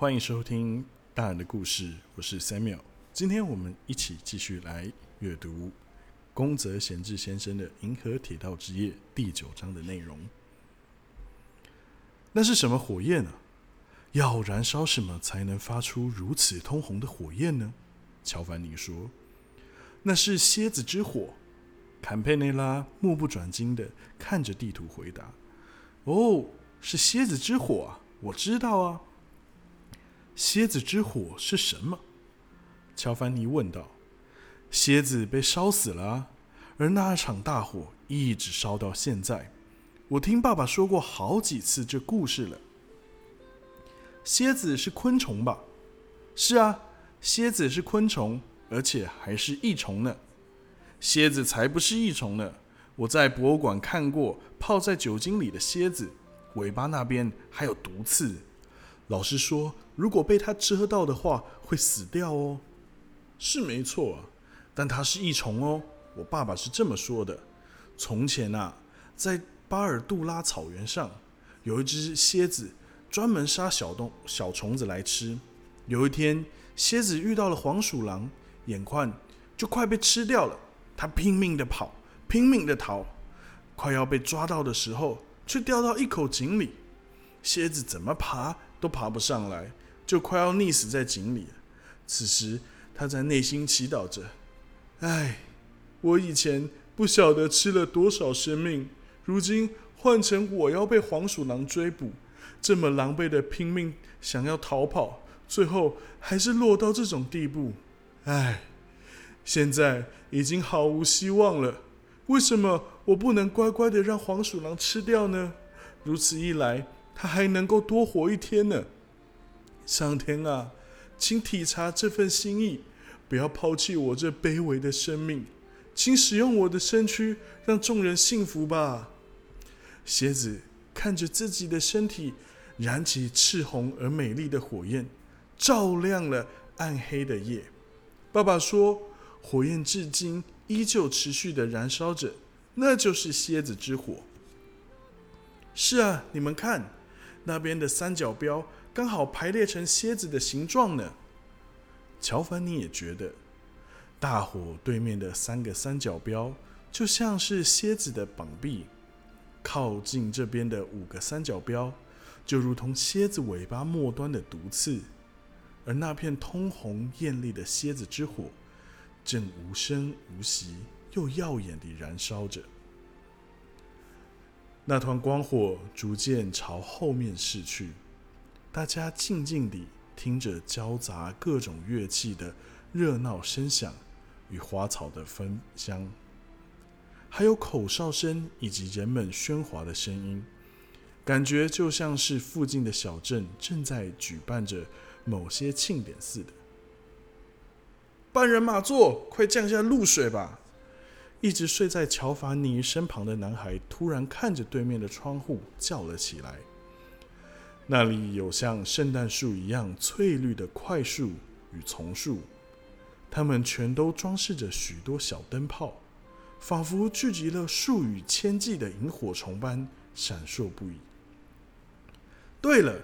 欢迎收听大人的故事，我是 Samuel。今天我们一起继续来阅读宫泽贤治先生的《银河铁道之夜》第九章的内容。那是什么火焰呢？要燃烧什么才能发出如此通红的火焰呢？乔凡尼说：“那是蝎子之火。”坎佩内拉目不转睛的看着地图回答：“哦，是蝎子之火啊，我知道啊。”蝎子之火是什么？乔凡尼问道。“蝎子被烧死了，而那场大火一直烧到现在。我听爸爸说过好几次这故事了。”蝎子是昆虫吧？是啊，蝎子是昆虫，而且还是益虫呢。蝎子才不是益虫呢！我在博物馆看过泡在酒精里的蝎子，尾巴那边还有毒刺。老师说，如果被它蛰到的话，会死掉哦。是没错啊，但它是益虫哦。我爸爸是这么说的。从前啊，在巴尔杜拉草原上，有一只蝎子，专门杀小动小虫子来吃。有一天，蝎子遇到了黄鼠狼，眼看就快被吃掉了。它拼命的跑，拼命的逃，快要被抓到的时候，却掉到一口井里。蝎子怎么爬都爬不上来，就快要溺死在井里。此时，他在内心祈祷着：“唉，我以前不晓得吃了多少生命，如今换成我要被黄鼠狼追捕，这么狼狈的拼命想要逃跑，最后还是落到这种地步。唉。”现在已经毫无希望了，为什么我不能乖乖的让黄鼠狼吃掉呢？如此一来，他还能够多活一天呢。上天啊，请体察这份心意，不要抛弃我这卑微的生命，请使用我的身躯，让众人幸福吧。蝎子看着自己的身体燃起赤红而美丽的火焰，照亮了暗黑的夜。爸爸说。火焰至今依旧持续的燃烧着，那就是蝎子之火。是啊，你们看，那边的三角标刚好排列成蝎子的形状呢。乔凡尼也觉得，大火对面的三个三角标就像是蝎子的膀臂，靠近这边的五个三角标就如同蝎子尾巴末端的毒刺，而那片通红艳丽的蝎子之火。正无声无息又耀眼地燃烧着，那团光火逐渐朝后面逝去。大家静静地听着交杂各种乐器的热闹声响与花草的芬香，还有口哨声以及人们喧哗的声音，感觉就像是附近的小镇正在举办着某些庆典似的。半人马座，快降下露水吧！一直睡在乔凡尼身旁的男孩突然看着对面的窗户叫了起来。那里有像圣诞树一样翠绿的快树与丛树，它们全都装饰着许多小灯泡，仿佛聚集了数以千计的萤火虫般闪烁不已。对了，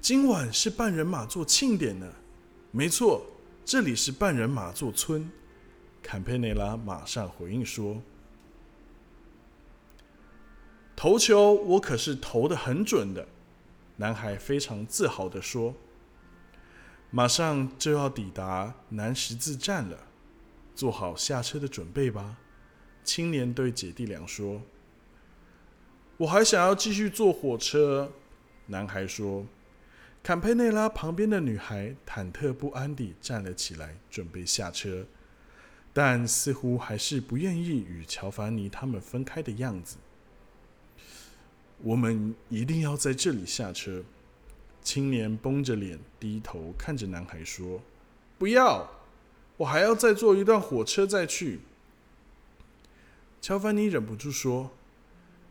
今晚是半人马座庆典呢，没错。这里是半人马座村，坎佩内拉马上回应说：“投球我可是投的很准的。”男孩非常自豪的说：“马上就要抵达南十字站了，做好下车的准备吧。”青年对姐弟俩说：“我还想要继续坐火车。”男孩说。坎佩内拉旁边的女孩忐忑不安地站了起来，准备下车，但似乎还是不愿意与乔凡尼他们分开的样子。我们一定要在这里下车。青年绷着脸，低头看着男孩说：“不要，我还要再坐一段火车再去。”乔凡尼忍不住说：“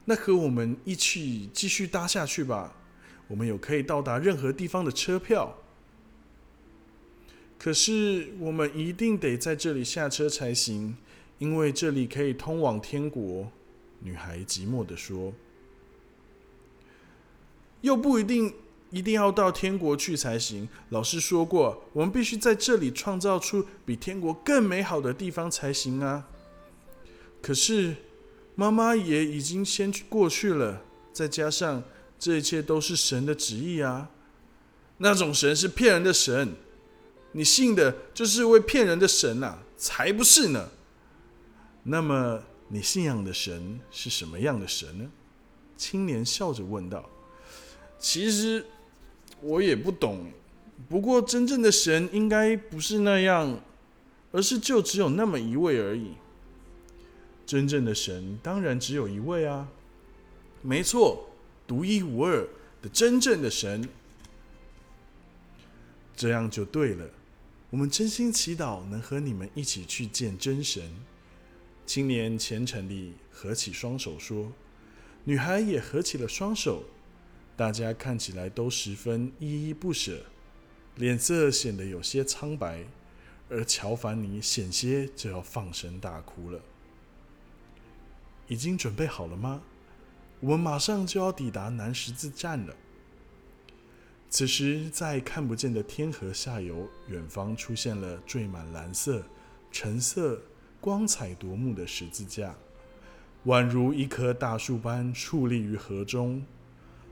那和我们一起继续搭下去吧。”我们有可以到达任何地方的车票，可是我们一定得在这里下车才行，因为这里可以通往天国。”女孩寂寞的说。“又不一定一定要到天国去才行。老师说过，我们必须在这里创造出比天国更美好的地方才行啊。可是妈妈也已经先去过去了，再加上这一切都是神的旨意啊。那种神是骗人的神，你信的就是位骗人的神呐，才不是呢。那么你信仰的神是什么样的神呢？青年笑着问道：“其实我也不懂，不过真正的神应该不是那样，而是就只有那么一位而已。真正的神当然只有一位啊，没错，独一无二的真正的神。这样就对了。我们真心祈祷能和你们一起去见真神。”青年虔诚地合起双手说。女孩也合起了双手，大家看起来都十分依依不舍，脸色显得有些苍白，而乔凡尼险些就要放声大哭了。已经准备好了吗？我们马上就要抵达南十字站了。此时，在看不见的天河下游，远方出现了缀满蓝色、橙色、光彩夺目的十字架。宛如一棵大树般矗立于河中，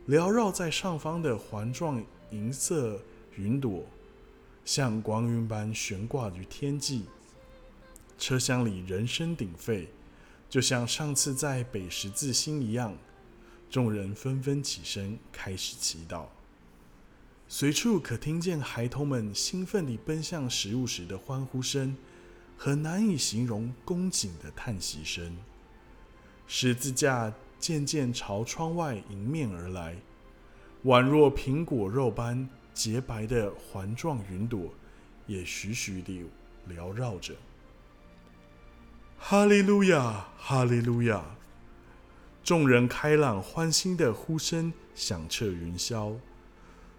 缭绕在上方的环状银色云朵，像光晕般悬挂于天际。车厢里人声鼎沸，就像上次在北十字星一样。众人纷纷起身，开始祈祷。随处可听见孩童们兴奋地奔向食物时的欢呼声，和难以形容恭敬的叹息声。十字架渐渐朝窗外迎面而来，宛若苹果肉般洁白的环状云朵也徐徐地缭绕着。哈利路亚，哈利路亚！众人开朗欢欣的呼声响彻云霄，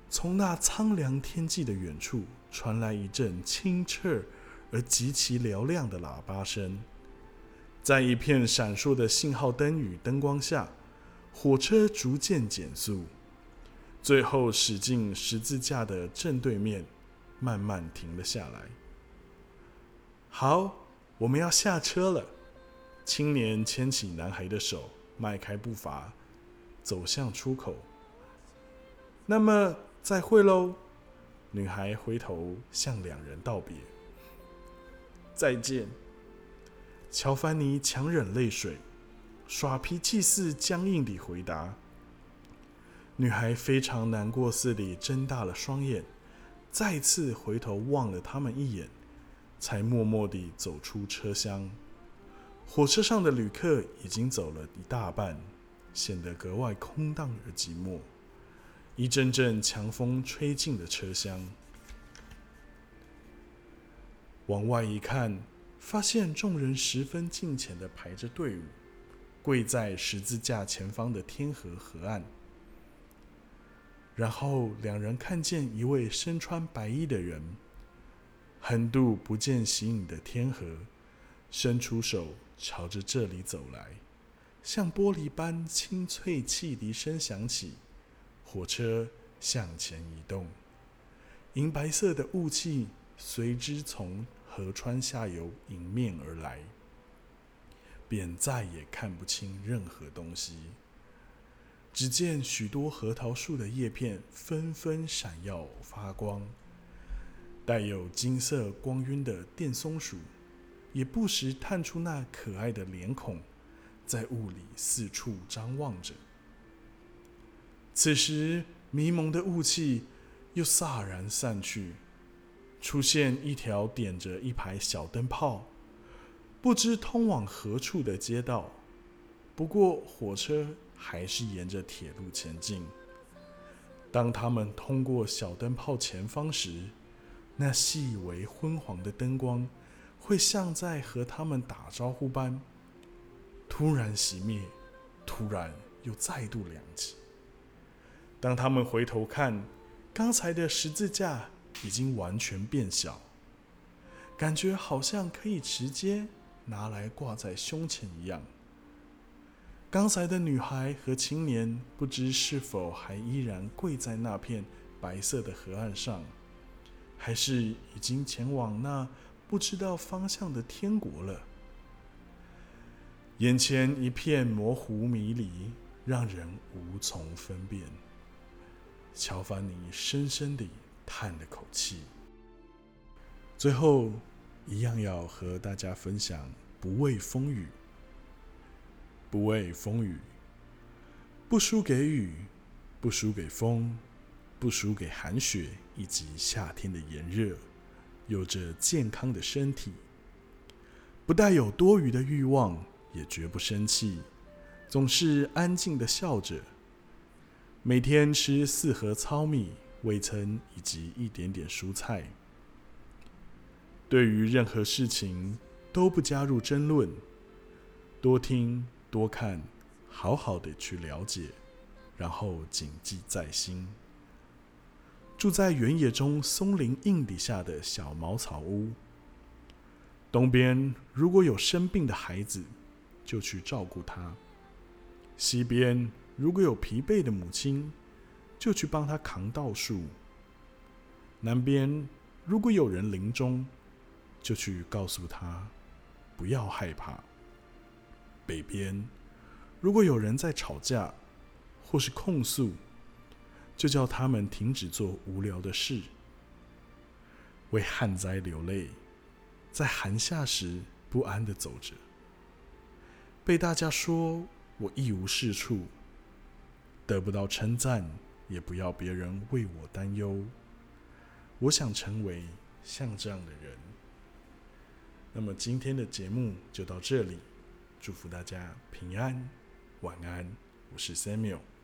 从那苍凉天际的远处传来一阵清澈而极其嘹亮的喇叭声。在一片闪烁的信号灯与灯光下，火车逐渐减速，最后驶进十字架的正对面，慢慢停了下来。好，我们要下车了。青年牵起男孩的手，迈开步伐，走向出口。那么，再会喽！女孩回头向两人道别。再见。乔凡尼强忍泪水，耍脾气似僵硬地回答。女孩非常难过似地睁大了双眼，再次回头望了他们一眼，才默默地走出车厢。火车上的旅客已经走了一大半，显得格外空荡而寂寞。一阵阵强风吹进了车厢，往外一看。发现众人十分近前的排着队伍，跪在十字架前方的天河河岸。然后两人看见一位身穿白衣的人，横渡不见形影的天河，伸出手朝着这里走来，像玻璃般清脆汽笛声响起，火车向前移动，银白色的雾气随之从。河川下游迎面而来，便再也看不清任何东西。只见许多核桃树的叶片纷纷闪耀发光，带有金色光晕的电松鼠也不时探出那可爱的脸孔，在雾里四处张望着。此时，迷蒙的雾气又飒然散去。出现一条点着一排小灯泡、不知通往何处的街道。不过，火车还是沿着铁路前进。当他们通过小灯泡前方时，那细微昏黄的灯光会像在和他们打招呼般，突然熄灭，突然又再度亮起。当他们回头看，刚才的十字架。已经完全变小，感觉好像可以直接拿来挂在胸前一样。刚才的女孩和青年不知是否还依然跪在那片白色的河岸上，还是已经前往那不知道方向的天国了。眼前一片模糊迷离，让人无从分辨。乔凡尼深深地叹了口气，最后一样要和大家分享：不畏风雨。不畏风雨，不输给雨，不输给风，不输给寒雪以及夏天的炎热。有着健康的身体，不带有多余的欲望，也绝不生气，总是安静的笑着。每天吃四盒糙米、味噌以及一点点蔬菜。对于任何事情都不加入争论，多听。多看，好好的去了解，然后谨记在心。住在原野中松林荫底下的小茅草屋，东边如果有生病的孩子，就去照顾他；西边如果有疲惫的母亲，就去帮他扛稻树；南边如果有人临终，就去告诉他不要害怕。北边，如果有人在吵架或是控诉，就叫他们停止做无聊的事，为旱灾流泪，在寒夏时不安的走着，被大家说我一无是处，得不到称赞，也不要别人为我担忧。我想成为像这样的人。那么今天的节目就到这里。祝福大家平安，晚安。我是 Samuel。